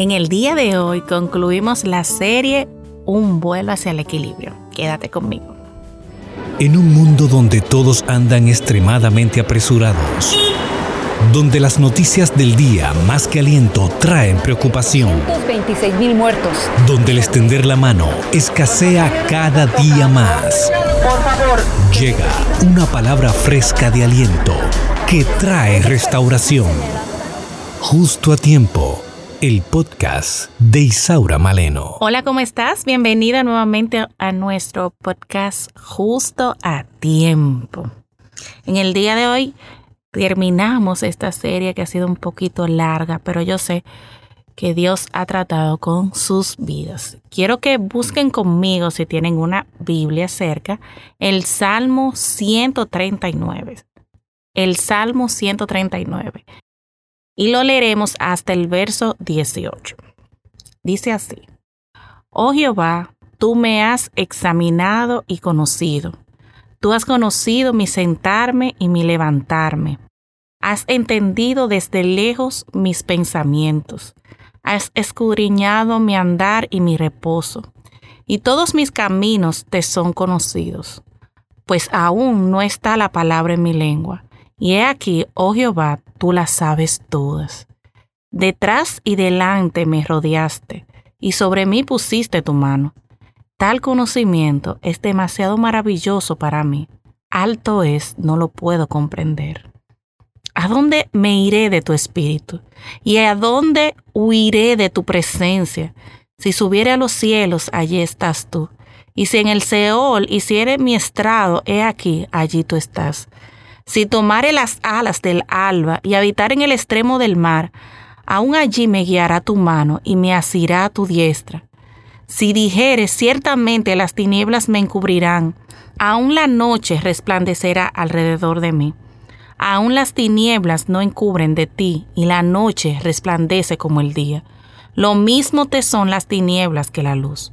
En el día de hoy concluimos la serie Un vuelo hacia el equilibrio. Quédate conmigo. En un mundo donde todos andan extremadamente apresurados, donde las noticias del día más que aliento traen preocupación, 26 mil muertos, donde el extender la mano escasea cada día más. Por favor. Llega una palabra fresca de aliento que trae restauración. Justo a tiempo el podcast de Isaura Maleno. Hola, ¿cómo estás? Bienvenida nuevamente a nuestro podcast Justo a Tiempo. En el día de hoy terminamos esta serie que ha sido un poquito larga, pero yo sé que Dios ha tratado con sus vidas. Quiero que busquen conmigo, si tienen una Biblia cerca, el Salmo 139. El Salmo 139 y lo leeremos hasta el verso 18. Dice así, Oh Jehová, tú me has examinado y conocido. Tú has conocido mi sentarme y mi levantarme. Has entendido desde lejos mis pensamientos. Has escudriñado mi andar y mi reposo. Y todos mis caminos te son conocidos. Pues aún no está la palabra en mi lengua y he aquí, oh Jehová, tú las sabes todas. Detrás y delante me rodeaste, y sobre mí pusiste tu mano. Tal conocimiento es demasiado maravilloso para mí. Alto es, no lo puedo comprender. ¿A dónde me iré de tu espíritu? ¿Y a dónde huiré de tu presencia? Si subiere a los cielos, allí estás tú. Y si en el Seol hiciere mi estrado, he aquí, allí tú estás. Si tomare las alas del alba y habitar en el extremo del mar, aún allí me guiará tu mano y me asirá tu diestra. Si dijere ciertamente las tinieblas me encubrirán, aún la noche resplandecerá alrededor de mí. Aún las tinieblas no encubren de ti, y la noche resplandece como el día. Lo mismo te son las tinieblas que la luz.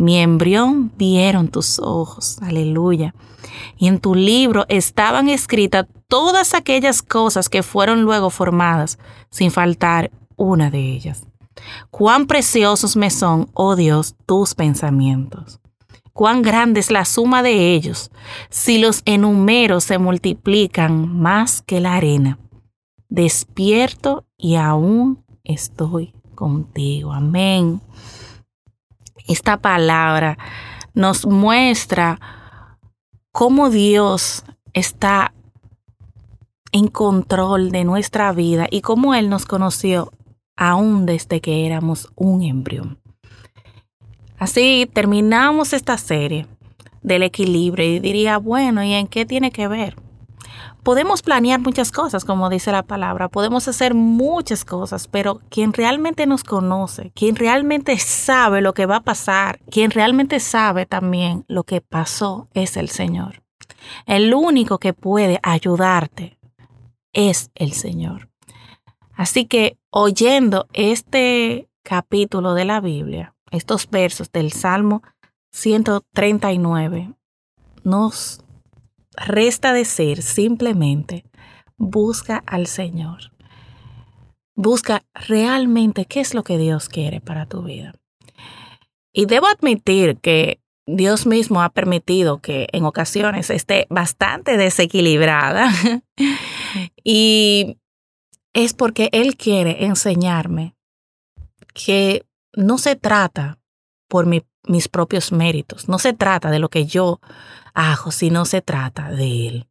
Mi embrión vieron tus ojos, aleluya. Y en tu libro estaban escritas todas aquellas cosas que fueron luego formadas, sin faltar una de ellas. Cuán preciosos me son, oh Dios, tus pensamientos. Cuán grande es la suma de ellos, si los enumero se multiplican más que la arena. Despierto y aún estoy contigo. Amén. Esta palabra nos muestra cómo Dios está en control de nuestra vida y cómo Él nos conoció aún desde que éramos un embrión. Así terminamos esta serie del equilibrio y diría, bueno, ¿y en qué tiene que ver? Podemos planear muchas cosas, como dice la palabra, podemos hacer muchas cosas, pero quien realmente nos conoce, quien realmente sabe lo que va a pasar, quien realmente sabe también lo que pasó es el Señor. El único que puede ayudarte es el Señor. Así que oyendo este capítulo de la Biblia, estos versos del Salmo 139, nos resta decir simplemente, busca al Señor. Busca realmente qué es lo que Dios quiere para tu vida. Y debo admitir que Dios mismo ha permitido que en ocasiones esté bastante desequilibrada. y es porque Él quiere enseñarme que no se trata por mis propios méritos, no se trata de lo que yo hago, sino se trata de Él.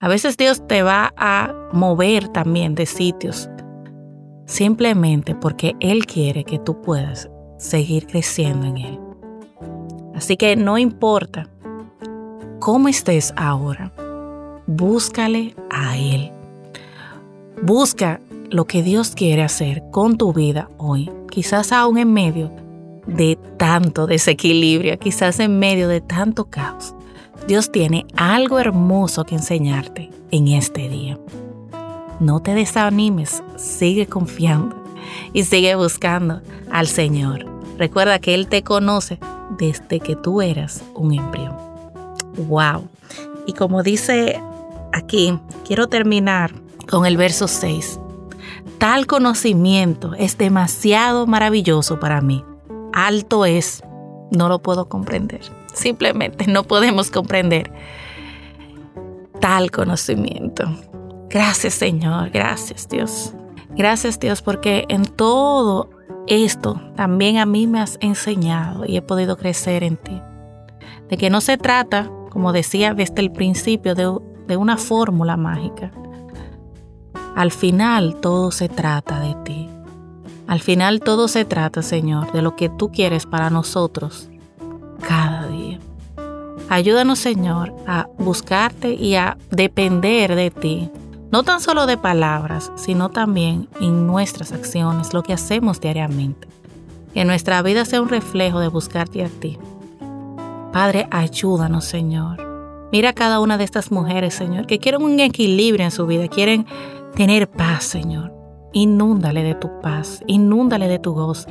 A veces Dios te va a mover también de sitios simplemente porque Él quiere que tú puedas seguir creciendo en Él. Así que no importa cómo estés ahora, búscale a Él. Busca lo que Dios quiere hacer con tu vida hoy, quizás aún en medio de tanto desequilibrio, quizás en medio de tanto caos. Dios tiene algo hermoso que enseñarte en este día. No te desanimes, sigue confiando y sigue buscando al Señor. Recuerda que Él te conoce desde que tú eras un embrión. ¡Wow! Y como dice aquí, quiero terminar con el verso 6. Tal conocimiento es demasiado maravilloso para mí. Alto es, no lo puedo comprender. Simplemente no podemos comprender tal conocimiento. Gracias Señor, gracias Dios. Gracias Dios porque en todo esto también a mí me has enseñado y he podido crecer en ti. De que no se trata, como decía desde el principio, de, de una fórmula mágica. Al final todo se trata de ti. Al final todo se trata, Señor, de lo que tú quieres para nosotros cada día. Ayúdanos, Señor, a buscarte y a depender de ti no tan solo de palabras, sino también en nuestras acciones, lo que hacemos diariamente. Que nuestra vida sea un reflejo de buscarte a ti. Padre, ayúdanos, Señor. Mira a cada una de estas mujeres, Señor, que quieren un equilibrio en su vida, quieren tener paz, Señor. Inúndale de tu paz, inúndale de tu gozo.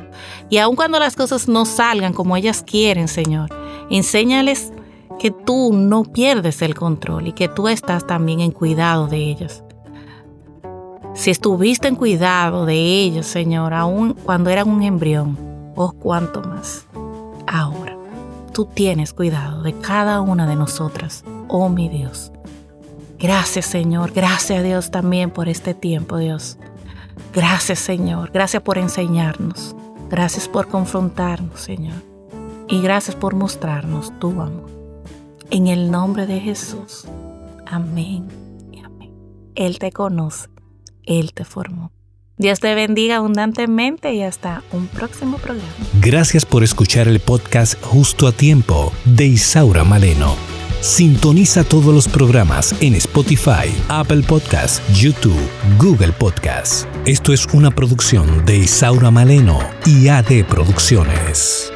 Y aun cuando las cosas no salgan como ellas quieren, Señor, enséñales que tú no pierdes el control y que tú estás también en cuidado de ellas. Si estuviste en cuidado de ellos, Señor, aún cuando eran un embrión, oh cuánto más. Ahora, tú tienes cuidado de cada una de nosotras, oh mi Dios. Gracias, Señor. Gracias a Dios también por este tiempo, Dios. Gracias, Señor. Gracias por enseñarnos. Gracias por confrontarnos, Señor. Y gracias por mostrarnos tu amor. En el nombre de Jesús. Amén y amén. Él te conoce él te formó. Dios te bendiga abundantemente y hasta un próximo programa. Gracias por escuchar el podcast Justo a Tiempo de Isaura Maleno. Sintoniza todos los programas en Spotify, Apple Podcasts, YouTube, Google Podcasts. Esto es una producción de Isaura Maleno y AD Producciones.